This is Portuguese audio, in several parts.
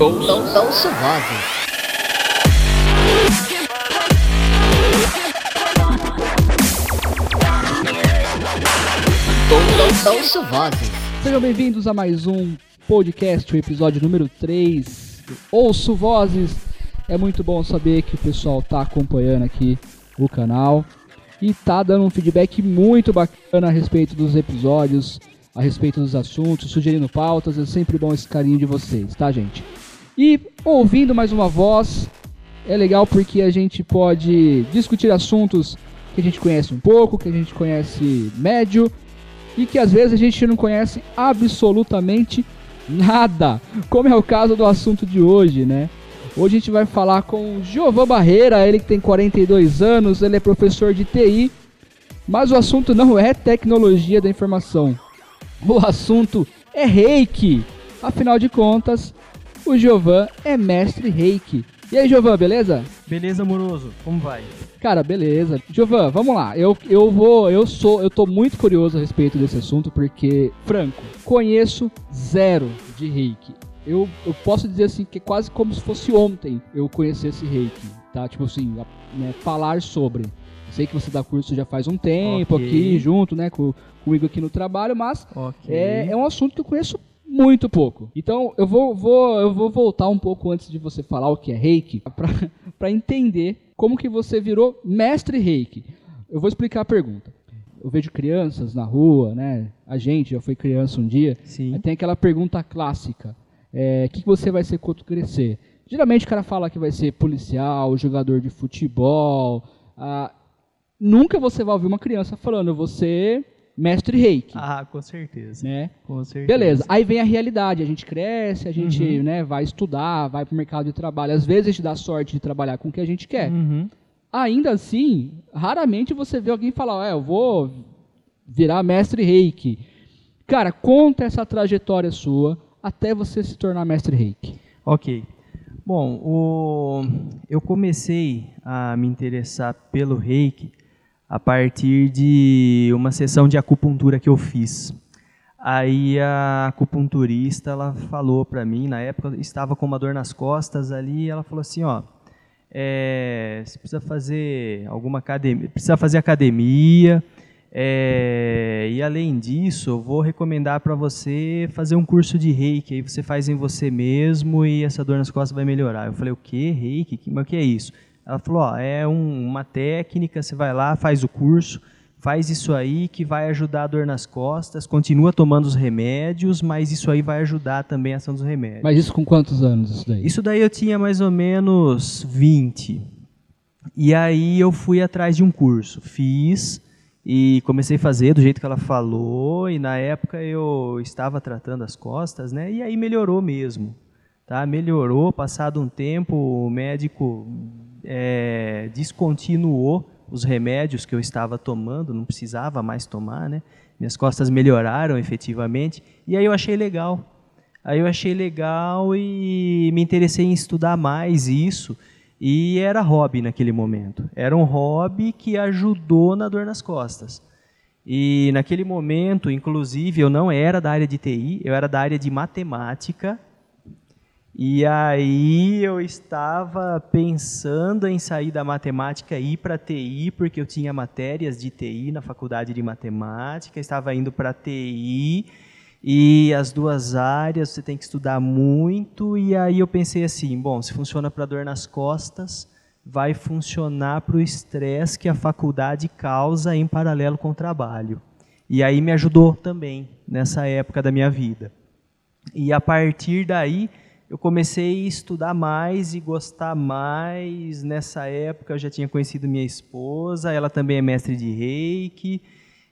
Ouço, ouço vozes. Ouço vozes. Sejam bem-vindos a mais um podcast, o episódio número 3. do Ouço Vozes. É muito bom saber que o pessoal tá acompanhando aqui o canal e tá dando um feedback muito bacana a respeito dos episódios, a respeito dos assuntos, sugerindo pautas. É sempre bom esse carinho de vocês, tá, gente? E ouvindo mais uma voz, é legal porque a gente pode discutir assuntos que a gente conhece um pouco, que a gente conhece médio e que às vezes a gente não conhece absolutamente nada, como é o caso do assunto de hoje, né? Hoje a gente vai falar com Giovan Barreira, ele que tem 42 anos, ele é professor de TI, mas o assunto não é tecnologia da informação. O assunto é reiki. Afinal de contas, o Giovan é mestre reiki. E aí, Giovan, beleza? Beleza, amoroso? Como vai? Cara, beleza. Giovan, vamos lá. Eu, eu vou, eu sou, eu tô muito curioso a respeito desse assunto porque, franco, conheço zero de reiki. Eu, eu posso dizer assim que é quase como se fosse ontem eu conhecesse reiki, tá? Tipo assim, né, falar sobre. Sei que você dá curso já faz um tempo Ok. aqui, junto, né, com, comigo aqui no trabalho, mas Ok. é, é um assunto que eu conheço muito pouco. Então eu vou, vou, eu vou voltar um pouco antes de você falar o que é reiki, para entender como que você virou mestre reiki. Eu vou explicar a pergunta. Eu vejo crianças na rua, né? A gente já foi criança um dia. Sim. Tem aquela pergunta clássica: é, o que, que você vai ser quando crescer? Geralmente o cara fala que vai ser policial, jogador de futebol. ah, nunca você vai ouvir uma criança falando, ser mestre reiki. Ah, com certeza. Né? Com certeza. Beleza, aí vem a realidade, a gente cresce, a gente Uhum. né, vai estudar, vai pro mercado de trabalho. Às vezes a gente dá sorte de trabalhar com o que a gente quer. Uhum. Ainda assim, raramente você vê alguém falar, é, eu vou virar mestre reiki. Cara, conta essa trajetória sua até você se tornar mestre reiki. Ok. Bom, o... eu comecei a me interessar pelo reiki a partir de uma sessão de acupuntura que eu fiz. Aí a acupunturista ela falou para mim, na época estava com uma dor nas costas ali, ela falou assim, ó, é, você precisa fazer alguma academia, precisa fazer academia, é, e além disso, eu vou recomendar para você fazer um curso de reiki, aí você faz em você mesmo e essa dor nas costas vai melhorar. Eu falei, o que? Reiki? Mas o que é isso? Ela falou, ó, é um- uma técnica, você vai lá, faz o curso, faz isso aí que vai ajudar a dor nas costas, continua tomando os remédios, mas isso aí vai ajudar também a ação dos remédios. Mas isso com quantos anos isso daí? Isso daí eu tinha mais ou menos 20. E aí eu fui atrás de um curso, fiz e comecei a fazer do jeito que ela falou, e na época eu estava tratando as costas, né? E aí melhorou mesmo, tá? Melhorou, passado um tempo o médico é, descontinuou os remédios que eu estava tomando, não precisava mais tomar, né? Minhas costas melhoraram efetivamente, e aí eu achei legal. Aí eu achei legal e me interessei em estudar mais isso. E era hobby naquele momento. Era um hobby que ajudou na dor nas costas. E naquele momento, inclusive, eu não era da área de TI, eu era da área de matemática. E aí eu estava pensando em sair da matemática e ir para TI, porque eu tinha matérias de TI na faculdade de matemática, estava indo para TI e as duas áreas você tem que estudar muito. E aí eu pensei assim: bom, se funciona para dor nas costas, vai funcionar para o estresse que a faculdade causa em paralelo com o trabalho. E aí me ajudou também nessa época da minha vida. E a partir daí eu comecei a estudar mais e gostar mais. Nessa época eu já tinha conhecido minha esposa, ela também é mestre de reiki.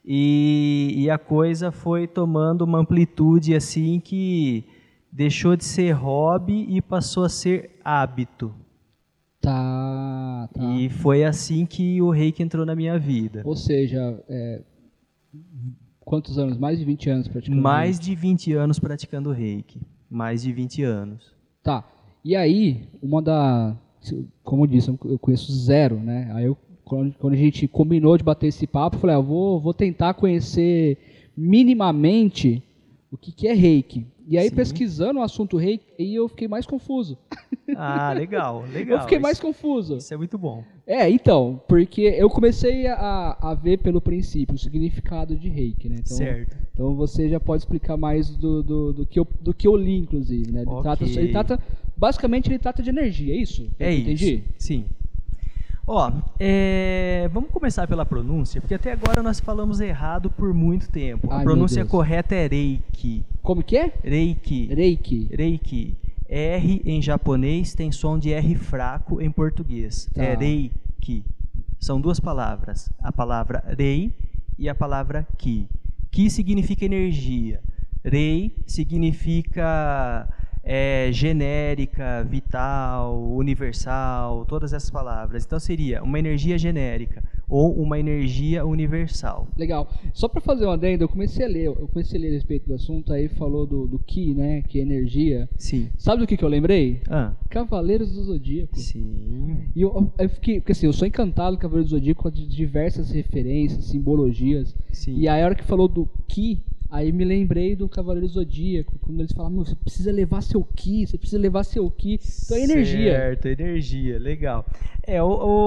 E, e a coisa foi tomando uma amplitude assim que deixou de ser hobby e passou a ser hábito. Tá, tá. E foi assim que o reiki entrou na minha vida. Ou seja, é, quantos anos? Mais de 20 anos praticamente. Mais de 20 anos praticando reiki. Mais de 20 anos. Tá. E aí, uma da. Como eu disse, eu conheço zero, né? Aí eu, quando, a gente combinou de bater esse papo, eu falei, ah, vou, vou tentar conhecer minimamente o que, que é reiki. E aí, Sim. pesquisando o assunto reiki, aí eu fiquei mais confuso. Ah, legal, legal. eu fiquei mais isso, confuso. isso é muito bom. É, então, porque eu comecei a, a ver pelo princípio o significado de reiki, né? Então, certo. então você já pode explicar mais do, do, do, que, eu, do que eu li, inclusive, né? Ele, Ok. trata, ele trata, basicamente, ele trata de energia, é isso? É Eu isso. Entendi? Sim. Ó, é, vamos começar pela pronúncia, porque até agora nós falamos errado por muito tempo. Ai, a pronúncia correta é reiki. Como que é? Reiki. Reiki. Reiki. R em japonês tem som de R fraco em português. Tá. É reiki. São duas palavras. A palavra rei e a palavra ki. Ki significa energia. Rei significa é, genérica, vital, universal, todas essas palavras. Então seria uma energia genérica ou uma energia universal. Legal. Só pra fazer um adendo, eu comecei a ler, eu comecei a ler a respeito do assunto, aí falou do, do Ki, né? Que é energia. Sim. Sabe do que, que eu lembrei? Ah, Cavaleiros do Zodíaco. sim. E eu, eu fiquei, porque assim, eu sou encantado com Cavaleiros do Zodíaco, com diversas referências, simbologias. Sim. E aí, a hora que falou do Ki, aí me lembrei do Cavaleiro Zodíaco, quando eles falam, meu, você precisa levar seu Ki, você precisa levar seu Ki. Então é energia. Certo, energia, legal. É, o,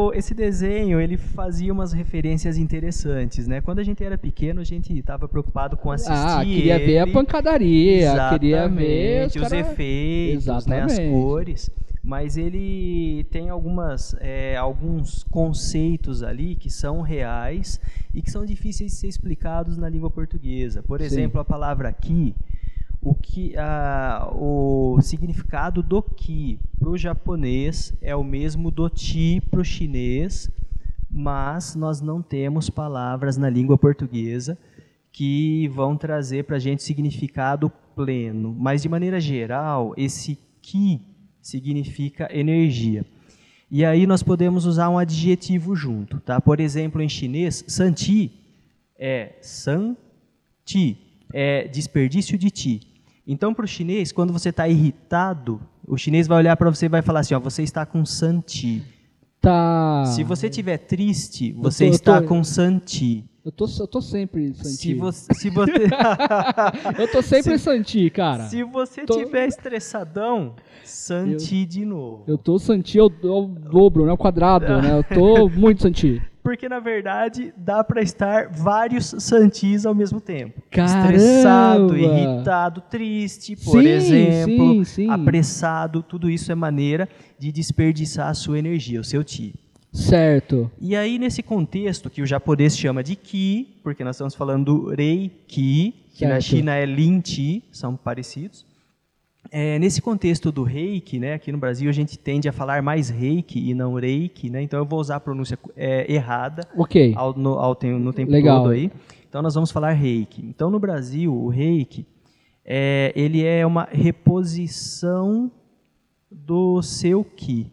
o- esse desenho, ele fazia umas referências interessantes, né? Quando a gente era pequeno, a gente estava preocupado com assistir Ah, queria ver a ele. pancadaria, queria ver Exatamente, os, cara- efeitos, né, as Exatamente. cores. Mas ele tem algumas, é, alguns conceitos ali que são reais e que são difíceis de ser explicados na língua portuguesa. Por Sim. exemplo, a palavra ki, o, que, a, o significado do ki para o japonês é o mesmo do ti para o chinês, mas nós não temos palavras na língua portuguesa que vão trazer para a gente significado pleno. Mas, de maneira geral, esse ki significa energia. E aí nós podemos usar um adjetivo junto. Tá? Por exemplo, em chinês, santi é san ti, é desperdício de ti. Então, para o chinês, quando você está irritado, o chinês vai olhar para você e vai falar assim: ó, você está com santi. Tá. Se você estiver triste, você tô- está tô- com santi. Eu tô, eu tô sempre Santi. Se você, se você, Eu tô sempre Se- Santi, cara. se você Tô- tiver estressadão, santi de novo. Eu tô Santi ao, ao dobro, né? Ao quadrado, né? Eu tô muito Santi. Porque na verdade dá para estar vários santis ao mesmo tempo. Caramba! Estressado, irritado, triste, por Sim, exemplo, sim, sim. apressado, tudo isso é maneira de desperdiçar a sua energia, o seu ti. Certo. E aí, nesse contexto que o japonês chama de ki, porque nós estamos falando do reiki, que na Certo. China é lin chi, são parecidos. É, nesse contexto do reiki, né, aqui no Brasil a gente tende a falar mais reiki e não reiki, né, então eu vou usar a pronúncia é, errada Ok. ao, no, ao no tempo Legal. todo aí. Então nós vamos falar reiki. Então no Brasil, o reiki, é, ele é uma reposição do seu ki.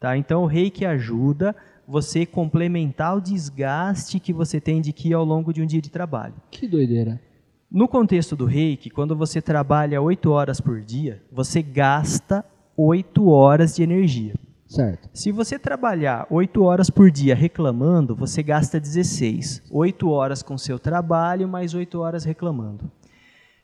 Tá? Então o reiki ajuda você complementar o desgaste que você tem de ki ao longo de um dia de trabalho. Que doideira. No contexto do reiki, quando você trabalha 8 horas por dia, você gasta 8 horas de energia. Certo. Se você trabalhar 8 horas por dia reclamando, você gasta 16. 8 horas com seu trabalho, mais 8 horas reclamando.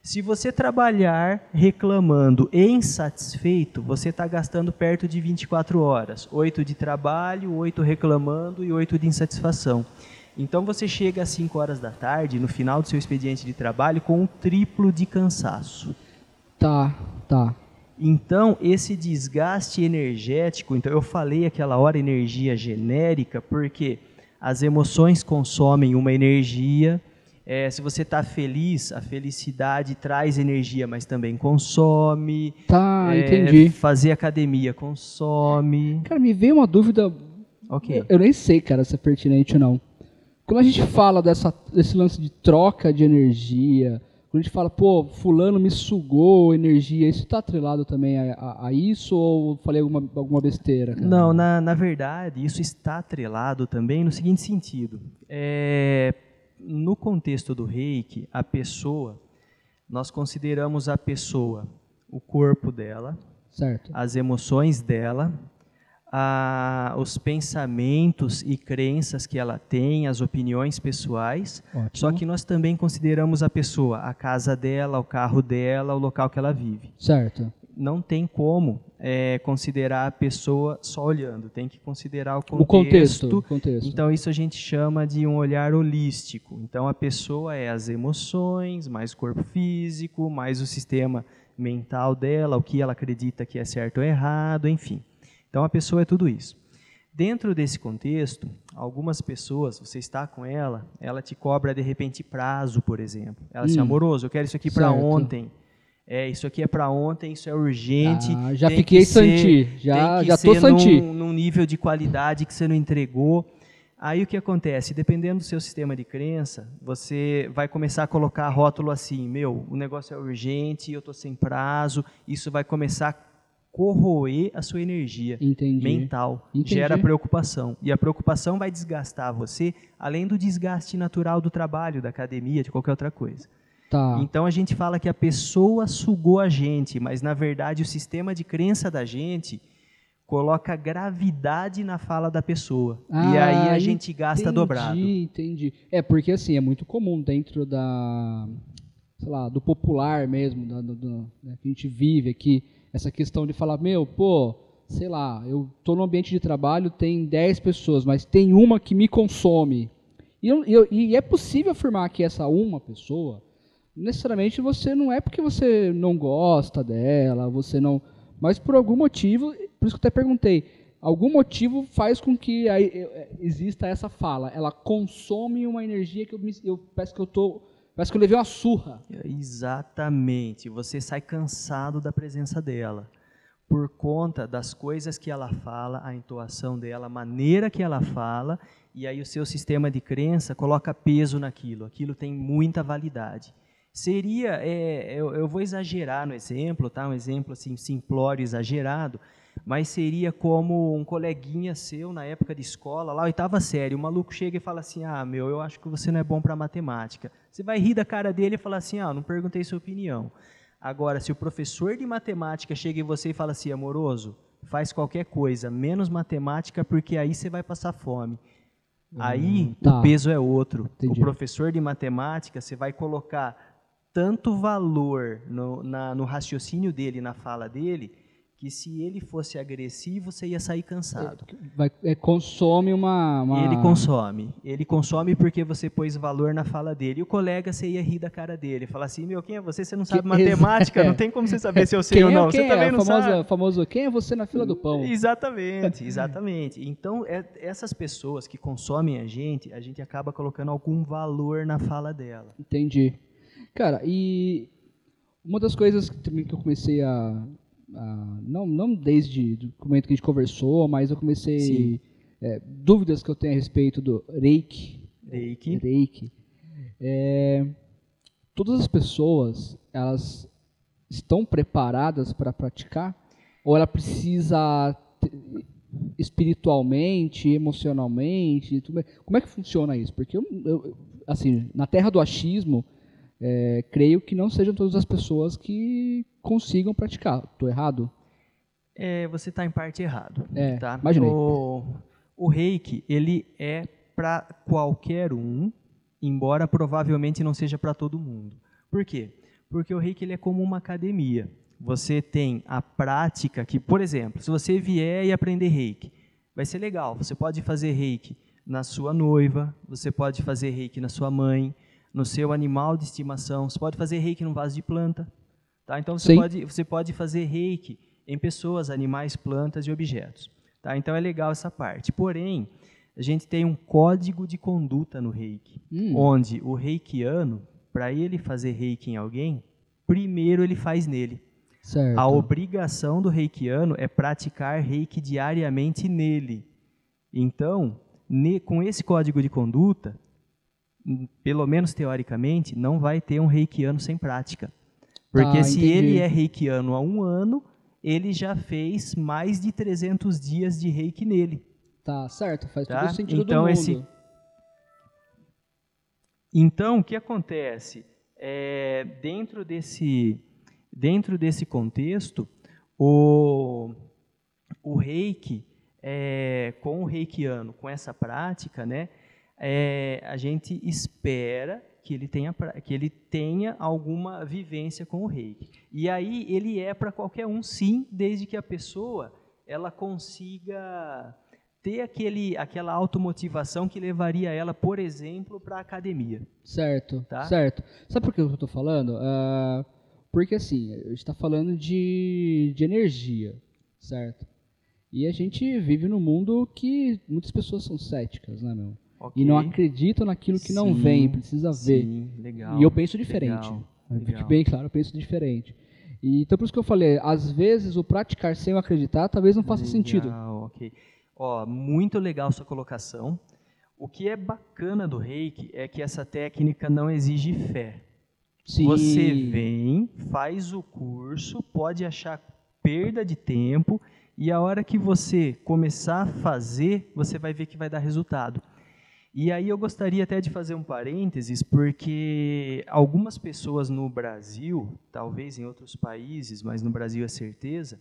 Se você trabalhar reclamando e insatisfeito, você está gastando perto de 24 horas. 8 de trabalho, 8 reclamando e 8 de insatisfação. Então você chega às 5 horas da tarde, no final do seu expediente de trabalho, com o triplo de cansaço. Tá, tá. Então, esse desgaste energético, então eu falei aquela hora energia genérica, porque as emoções consomem uma energia. É, se você está feliz, a felicidade traz energia, mas também consome. Tá, É, entendi. Fazer academia consome. Cara, me veio uma dúvida. Ok. Eu nem sei, cara, se é pertinente ou não. Quando a gente fala dessa, desse lance de troca de energia, quando a gente fala, pô, fulano me sugou energia, isso tá atrelado também a, a- a isso ou falei alguma, alguma besteira? cara? Não, na, na verdade, isso está atrelado também no seguinte sentido. É, no contexto do reiki, a pessoa, nós consideramos a pessoa o corpo dela, Certo. as emoções dela, a, os pensamentos e crenças que ela tem, as opiniões pessoais. Ótimo. Só que nós também consideramos a pessoa, a casa dela, o carro dela, o local que ela vive. Certo. Não tem como é, considerar a pessoa só olhando, tem que considerar o contexto. O contexto. o contexto. Então, isso a gente chama de um olhar holístico. Então, a pessoa é as emoções, mais o corpo físico, mais o sistema mental dela, o que ela acredita que é certo ou errado, enfim. Então, a pessoa é tudo isso. Dentro desse contexto, algumas pessoas, você está com ela, ela te cobra de repente prazo, por exemplo. Ela diz, Hum. amoroso, eu quero isso aqui para ontem. É, isso aqui é para ontem, isso é urgente. Ah, já fiquei santi. Já, já tô ser santi. Num, num nível de qualidade que você não entregou. Aí o que acontece? Dependendo do seu sistema de crença, você vai começar a colocar rótulo assim: meu, o negócio é urgente, eu estou sem prazo. Isso vai começar a corroer a sua energia Entendi. mental. Entendi. Gera preocupação. E a preocupação vai desgastar você, além do desgaste natural do trabalho, da academia, de qualquer outra coisa. Tá. Então a gente fala que a pessoa sugou a gente, mas na verdade o sistema de crença da gente coloca gravidade na fala da pessoa. e Ah, aí a gente gasta entendi, dobrado. Entendi. É, porque assim, é muito comum dentro da, sei lá, do popular mesmo, da, do, do- né, que a gente vive aqui, essa questão de falar, meu, pô, sei lá, eu tô no ambiente de trabalho, tem 10 pessoas, mas tem uma que me consome. E, eu- e eu- e é possível afirmar que essa uma pessoa, necessariamente você não é porque você não gosta dela, você não. Mas por algum motivo, por isso que eu até perguntei, algum motivo faz com que aí, eh, exista essa fala. Ela consome uma energia que eu, me, eu que eu tô. Parece que eu levei uma surra. Exatamente. Você sai cansado da presença dela. Por conta das coisas que ela fala, a entoação dela, a maneira que ela fala, e aí o seu sistema de crença coloca peso naquilo. Aquilo tem muita validade. Seria, é, eu, eu vou exagerar no exemplo, tá? Um exemplo assim simplório, exagerado, mas seria como um coleguinha seu na época de escola, lá oitava série, o maluco chega e fala assim: "Ah, meu, eu acho que você não é bom para matemática". Você vai rir da cara dele e falar assim: "Ah, não perguntei sua opinião". Agora, se o professor de matemática chega em você e fala assim: "Amoroso, faz qualquer coisa, menos matemática, porque aí você vai passar fome". Aí tá. o peso é outro. Entendi. O professor de matemática, você vai colocar tanto valor no, na- no raciocínio dele, na fala dele, que se ele fosse agressivo, você ia sair cansado. Vai, é, consome uma. uma- Ele consome. Ele consome porque você pôs valor na fala dele. E o colega, você ia rir da cara dele. Falar assim, meu, quem é você? Você não sabe Que- matemática, é. não tem como você saber se eu sei Quem ou é- não. quem Você é? também A não famosa, sabe. famoso, quem é você na fila do pão? Exatamente, exatamente. Então, é- essas pessoas que consomem a gente, a gente acaba colocando algum valor na fala dela. Entendi. Cara, e uma das coisas que, também que eu comecei a, a- não, não desde o momento que a gente conversou, mas eu comecei é, dúvidas que eu tenho a respeito do Reiki. Reiki. Reiki. É, todas as pessoas, elas estão preparadas para praticar? Ou ela precisa te- espiritualmente, emocionalmente? tudo? Como é que funciona isso? Porque, eu, eu- assim, na terra do achismo, é, creio que não sejam todas as pessoas que consigam praticar. Estou errado? É, você está em parte errado. É, tá? imaginei. O, o reiki, ele é para qualquer um, embora provavelmente não seja para todo mundo. Por quê? Porque o reiki ele é como uma academia. Você tem a prática que, por exemplo, se você vier e aprender reiki, vai ser legal. Você pode fazer reiki na sua noiva, você pode fazer reiki na sua mãe, no seu animal de estimação, você pode fazer reiki num vaso de planta. Tá? Então você Sim. pode, você pode fazer reiki em pessoas, animais, plantas e objetos. Tá? Então é legal essa parte. Porém, a gente tem um código de conduta no reiki, Hum. onde o reikiano, para ele fazer reiki em alguém, primeiro ele faz nele. Certo. A obrigação do reikiano é praticar reiki diariamente nele. Então, ne- com esse código de conduta, pelo menos teoricamente, não vai ter um reikiano sem prática. Porque Tá, se ele é reikiano há um ano, ele já fez mais de 300 dias de reiki nele. Tá, certo. Faz Tá? todo sentido Então, do mundo. esse- Então, o que acontece? É, dentro, desse, dentro desse contexto, o, o reiki é, com o reikiano, com essa prática, né, é, a gente espera que ele tenha que ele tenha alguma vivência com o reiki. E aí ele é para qualquer um, sim, desde que a pessoa ela consiga ter aquele, aquela automotivação que levaria ela, por exemplo, para a academia. Certo, Tá? certo. Sabe por que eu estou falando? Ah, porque assim, a gente está falando de, de energia, certo? E a gente vive num mundo que muitas pessoas são céticas, né, meu? Ok. E não acreditam naquilo que não Sim, vem, precisa ver. Sim, legal. E eu penso diferente. Legal, Fique legal. bem claro, eu penso diferente. E, então por isso que eu falei, às vezes o praticar sem o acreditar talvez não faça sentido. Legal, ok. Ó, muito legal sua colocação. O que é bacana do reiki é que essa técnica não exige fé. Sim. Você vem, faz o curso, pode achar perda de tempo e a hora que você começar a fazer, você vai ver que vai dar resultado. E aí eu gostaria até de fazer um parênteses, porque algumas pessoas no Brasil, talvez em outros países, mas no Brasil é certeza,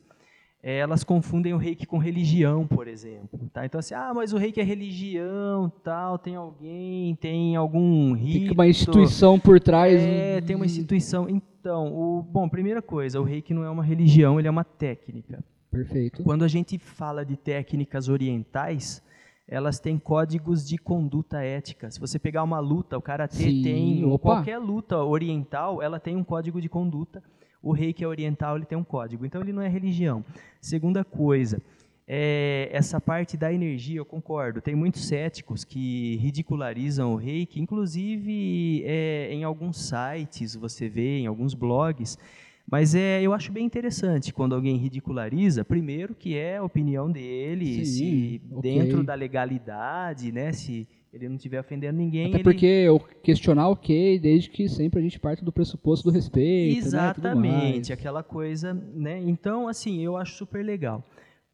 eh, elas confundem o reiki com religião, por exemplo. Tá? Então, assim, ah, mas o reiki é religião, tal, tem alguém, tem algum rito. Tem uma instituição por trás. É, tem uma instituição. Então, o, bom, primeira coisa, o reiki não é uma religião, ele é uma técnica. Perfeito. Quando a gente fala de técnicas orientais, elas têm códigos de conduta ética. Se você pegar uma luta, o karatê tem, ou qualquer luta oriental, ela tem um código de conduta. O reiki é oriental, ele tem um código. Então ele não é religião. Segunda coisa, é, essa parte da energia, eu concordo. Tem muitos céticos que ridicularizam o reiki, inclusive é, em alguns sites você vê, em alguns blogs. Mas é, eu acho bem interessante quando alguém ridiculariza, primeiro que é a opinião dele, Sim, se ok. dentro da legalidade, né, se ele não estiver ofendendo ninguém, Até ele... porque eu questionar ok, desde que sempre a gente parte do pressuposto do respeito. né, Exatamente, mais. aquela coisa, né? Então, assim, eu acho super legal.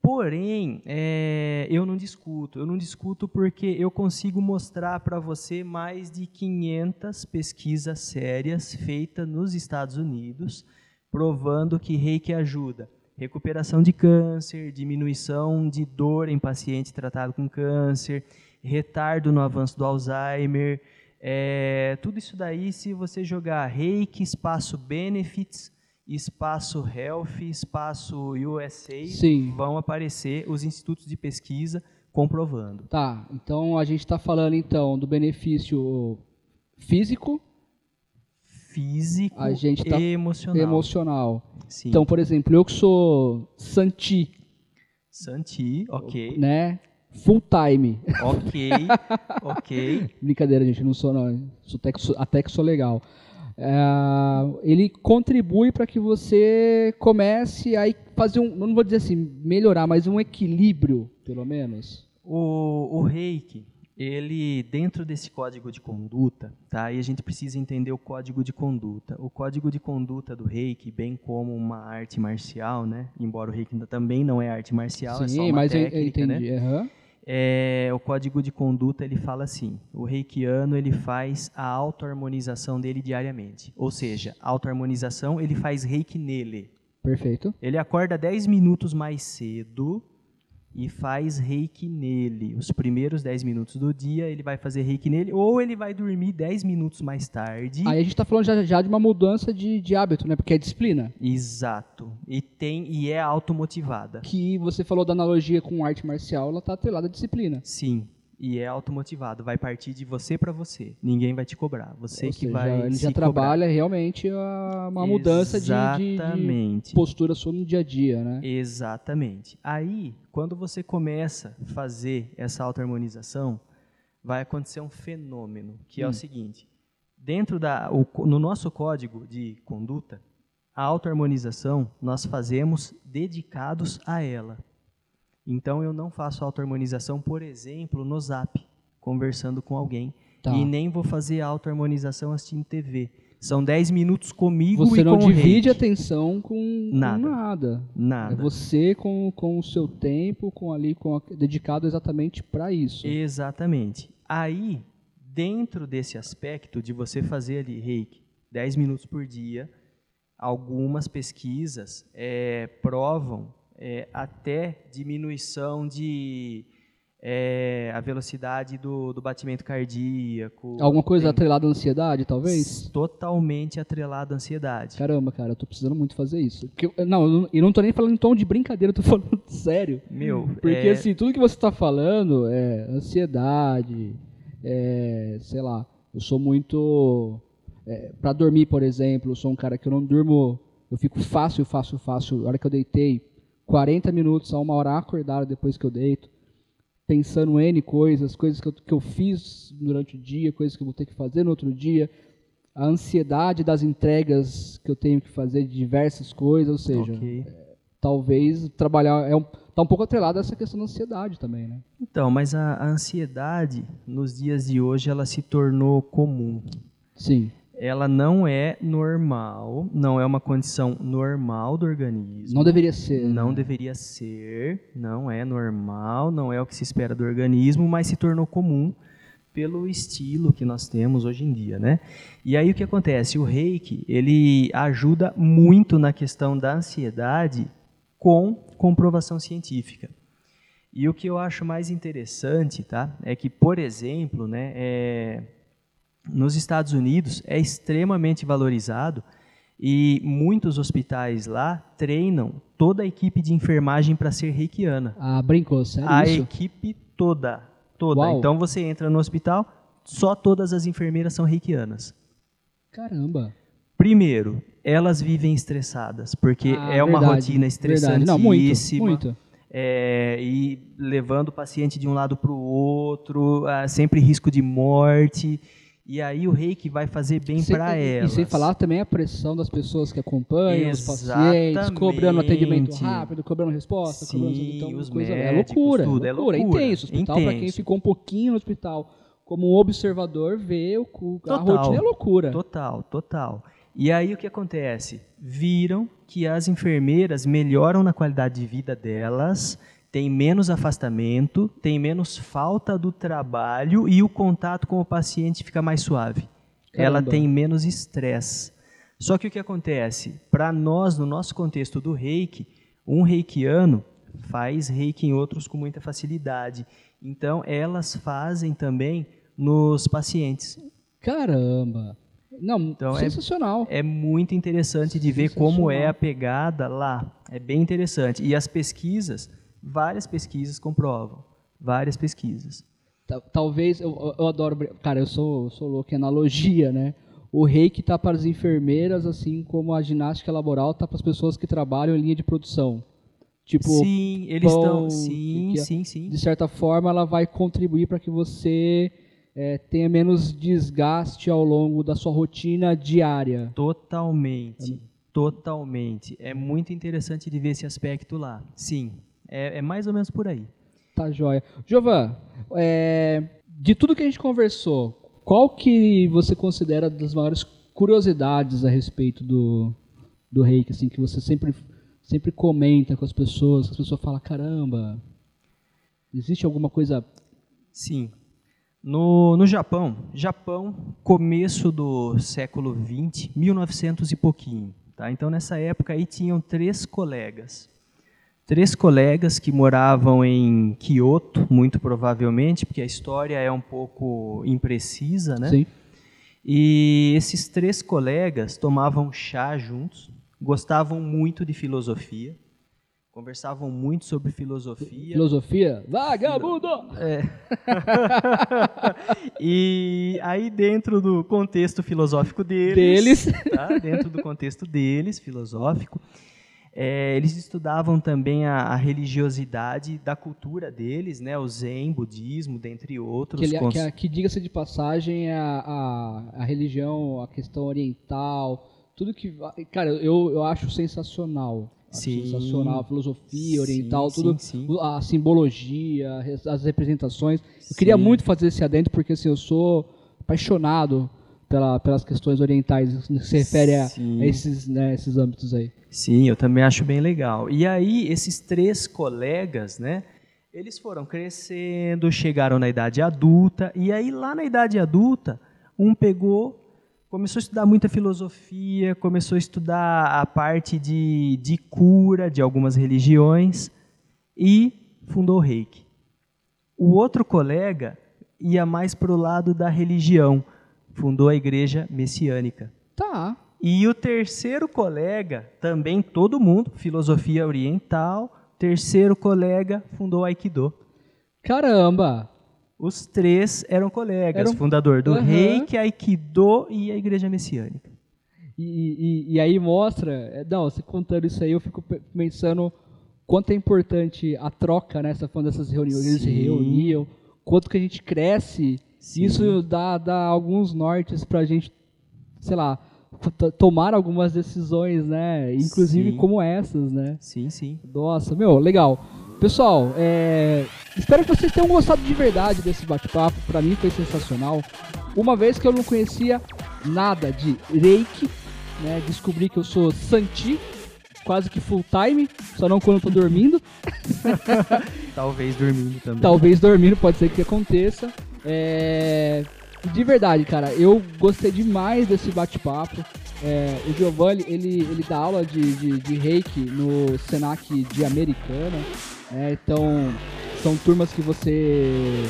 Porém, é, eu não discuto. Eu não discuto porque eu consigo mostrar para você mais de 500 pesquisas sérias feitas nos Estados Unidos, provando que reiki ajuda. Recuperação de câncer, diminuição de dor em paciente tratado com câncer, retardo no avanço do Alzheimer. é, tudo isso daí, se você jogar reiki, espaço benefits, espaço health, espaço USA, Sim. vão aparecer os institutos de pesquisa comprovando. Tá, então a gente está falando então do benefício físico, Físico A gente tá e emocional. emocional. Sim. Então, por exemplo, eu que sou Santi, Santi, ok. né? Full time. Ok, ok. Brincadeira, gente, não sou não. Sou até, que sou, até que sou legal. É, ele contribui para que você comece a fazer um, não vou dizer assim, melhorar, mas um equilíbrio, pelo menos. O, o reiki, ele, dentro desse código de conduta, tá? E a gente precisa entender o código de conduta. O código de conduta do reiki, bem como uma arte marcial, né? Embora o reiki também não é arte marcial, é só Sim, uma mas eu, eu técnica, né? entendi. aham. É, o código de conduta ele fala assim: o reikiano ele faz a autoharmonização dele diariamente. Ou seja, a autoharmonização ele faz reiki nele. Perfeito. Ele acorda 10 minutos mais cedo e faz reiki nele. Os primeiros 10 minutos do dia ele vai fazer reiki nele, ou ele vai dormir 10 minutos mais tarde. Aí a gente está falando já, já de uma mudança de, de hábito, né? Porque é disciplina. Exato. E tem e é automotivada. Que você falou da analogia com arte marcial, ela está atrelada à disciplina. Sim. E é automotivado, vai partir de você para você. Ninguém vai te cobrar, você Ou que seja, vai ele já cobrar. trabalha realmente a- uma mudança de, de, de postura sua no dia a dia, né? Exatamente. Aí, quando você começa a fazer essa autoharmonização, vai acontecer um fenômeno, que é Hum. o seguinte: dentro da o no nosso código de conduta, a autoharmonização nós fazemos dedicados a ela. Então eu não faço autoharmonização, por exemplo, no Zap, conversando com alguém, Tá. e nem vou fazer autoharmonização assistindo TV. São 10 minutos comigo Você e não com o divide reiki. atenção com com Nada. nada. Nada. É você com, com o seu tempo, com ali com a- dedicado exatamente para isso. Exatamente. Aí, dentro desse aspecto de você fazer ali reiki 10 minutos por dia, algumas pesquisas eh, provam é, até diminuição de é, a velocidade do, do batimento cardíaco. Alguma coisa tem- atrelada à ansiedade, talvez? Totalmente atrelado à ansiedade. Caramba, cara, eu tô precisando muito fazer isso. Porque não, eu não tô nem falando em tom de brincadeira, eu tô falando sério. Meu, Porque é, assim, tudo que você tá falando é ansiedade, é, sei lá, eu sou muito. É, para dormir, por exemplo, eu sou um cara que eu não durmo, eu fico fácil, fácil, fácil. A hora que eu deitei, 40 minutos a uma hora acordado depois que eu deito, pensando N coisas, coisas que eu, que eu fiz durante o dia, coisas que eu vou ter que fazer no outro dia, a ansiedade das entregas que eu tenho que fazer de diversas coisas, ou seja, ok. talvez trabalhar é um, tá um pouco atrelado a essa questão da ansiedade também, né? Então, mas a, a ansiedade, nos dias de hoje, ela se tornou comum. Sim. Ela não é normal, não é uma condição normal do organismo. Não deveria ser. Não né? deveria ser, não é normal, não é o que se espera do organismo, mas se tornou comum pelo estilo que nós temos hoje em dia, né? E aí o que acontece? O reiki, ele ajuda muito na questão da ansiedade com comprovação científica. E o que eu acho mais interessante, tá? É que, por exemplo, né, é, nos Estados Unidos é extremamente valorizado e muitos hospitais lá treinam toda a equipe de enfermagem para ser reikiana. Ah, brincou, sério a isso? equipe toda, toda. Uau. Então você entra no hospital, só todas as enfermeiras são reikianas. Caramba. Primeiro, elas vivem estressadas, porque Ah, é uma verdade, rotina verdade. Não, muito, estressantíssima. muito. É, e levando o paciente de um lado para o outro, ah, sempre risco de morte. E aí o reiki vai fazer bem para e- elas. E sem falar também a pressão das pessoas que acompanham, os pacientes, Exatamente. cobrando atendimento rápido, cobrando resposta, Sim, cobrando então, os coisa, é médicos, loucura, tudo, é é loucura, loucura, intenso. Hospital, para quem ficou um pouquinho no hospital como um observador, vê o, cu- a Total. rotina é loucura. Total, total. E aí o que acontece? Viram que as enfermeiras melhoram na qualidade de vida delas, têm menos afastamento, têm menos falta do trabalho e o contato com o paciente fica mais suave. Ela Caramba. tem menos estresse. Só que o que acontece? Para nós, no nosso contexto do reiki, um reikiano faz reiki em outros com muita facilidade. Então, elas fazem também nos pacientes. Caramba. Não, Então, é- sensacional. É muito interessante de ver como é a pegada lá. É bem interessante. E as pesquisas, várias pesquisas comprovam. Várias pesquisas. Ta- Talvez, eu, eu- adoro, cara, eu sou, sou louco em analogia, né? O reiki tá para as enfermeiras, assim como a ginástica laboral tá para as pessoas que trabalham em linha de produção. Tipo, sim, eles estão. Sim, é sim, sim. de certa forma, ela vai contribuir para que você eh, tenha menos desgaste ao longo da sua rotina diária. Totalmente. Totalmente. É muito interessante de ver esse aspecto lá. Sim. É, é mais ou menos por aí. Tá joia. Jovan, é, de tudo que a gente conversou, qual que você considera das maiores curiosidades a respeito do, do reiki, assim, que você sempre, sempre comenta com as pessoas, que as pessoas falam, caramba, existe alguma coisa... Sim. No, no Japão, Japão, começo do século 20, 1900 e pouquinho. Tá? Então, nessa época aí tinham três colegas. Três colegas que moravam em Kyoto, muito provavelmente, porque a história é um pouco imprecisa, né? Sim. E esses três colegas tomavam chá juntos, gostavam muito de filosofia, conversavam muito sobre filosofia. Filosofia? Vagabundo! e aí dentro do contexto filosófico deles, Deles. tá? dentro do contexto deles, filosófico, é, eles estudavam também a, a religiosidade da cultura deles, né, o Zen, budismo, dentre outros. Que, cons- que, a- que diga-se de passagem, é a, a, a religião, a questão oriental, tudo que. Cara, eu, eu acho sensacional. Acho Sim. sensacional. A filosofia oriental, Sim, tudo. sim, sim. A simbologia, as- representações. Eu queria muito fazer esse adentro, porque assim, eu sou apaixonado pela, pelas questões orientais, no que se refere a, a esses, né, esses âmbitos aí. Sim, eu também acho bem legal. E aí, esses três colegas, né? Eles foram crescendo, chegaram na idade adulta, e aí lá na idade adulta, um pegou, começou a estudar muita filosofia, começou a estudar a parte de, de cura de algumas religiões e fundou o Reiki. O outro colega ia mais para o lado da religião, fundou a igreja messiânica. Tá. E o terceiro colega, também todo mundo, filosofia oriental, terceiro colega fundou Aikido. Caramba! Os três eram colegas, Eram- fundador do Aham. Reiki, Aikido e a igreja messiânica. E, e- e aí mostra, é, não, você contando isso aí, eu fico pe- pensando quanto é importante a troca, né? Falando dessas reuniões, eles se Sim. reuniam, quanto que a gente cresce, Sim. isso dá, dá alguns nortes pra gente, sei lá, tomar algumas decisões, né? Inclusive Sim. como essas, né? Sim, sim. Nossa, meu, legal. Pessoal, é, espero que vocês tenham gostado de verdade desse bate-papo. Pra mim foi sensacional. Uma vez que eu não conhecia nada de Reiki, né? Descobri que eu sou Santi, quase que full time, só não quando eu tô dormindo. Talvez dormindo também. Talvez dormindo, pode ser que aconteça. É, De verdade, cara, eu gostei demais desse bate-papo. É, o Giovanni, ele, ele dá aula de, de, de reiki no Senac de Americana. né? Então, são turmas que você.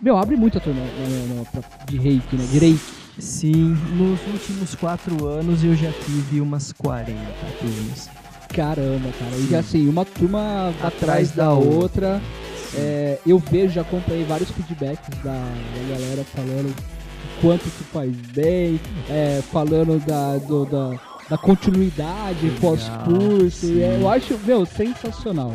Meu, abre muita turma né, né, de reiki, né? De reiki. Sim, nos últimos quatro anos eu já tive umas 40 turmas. Caramba, cara. E assim, uma turma atrás Atrás da da outra. É, eu vejo, já acompanhei vários feedbacks da, da galera falando o quanto que faz bem, é, falando da, do- da, da continuidade Legal, pós-curso. é, Eu acho, meu, sensacional.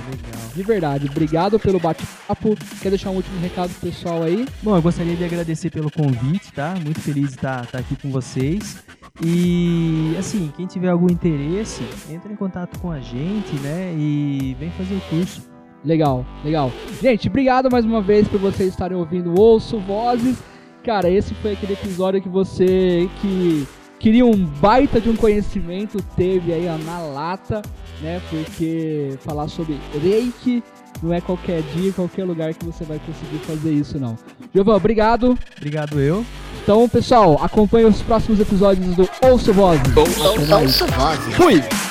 De verdade. Obrigado pelo bate-papo. Quer deixar um último recado pro pessoal aí? Bom, eu gostaria de agradecer pelo convite, tá? Muito feliz de estar, estar aqui com vocês. E, assim, quem tiver algum interesse, entra em contato com a gente, né? E vem fazer o curso. Legal, legal. Gente, obrigado mais uma vez por vocês estarem ouvindo Ouço Vozes. Cara, esse foi aquele episódio que você que queria um baita de um conhecimento teve aí ó, na lata, né? Porque falar sobre Reiki não é qualquer dia, qualquer lugar que você vai conseguir fazer isso, não. Giovanni, obrigado. Obrigado eu. Então, pessoal, acompanhe os próximos episódios do Ouço Vozes. Ouço Vozes. Fui!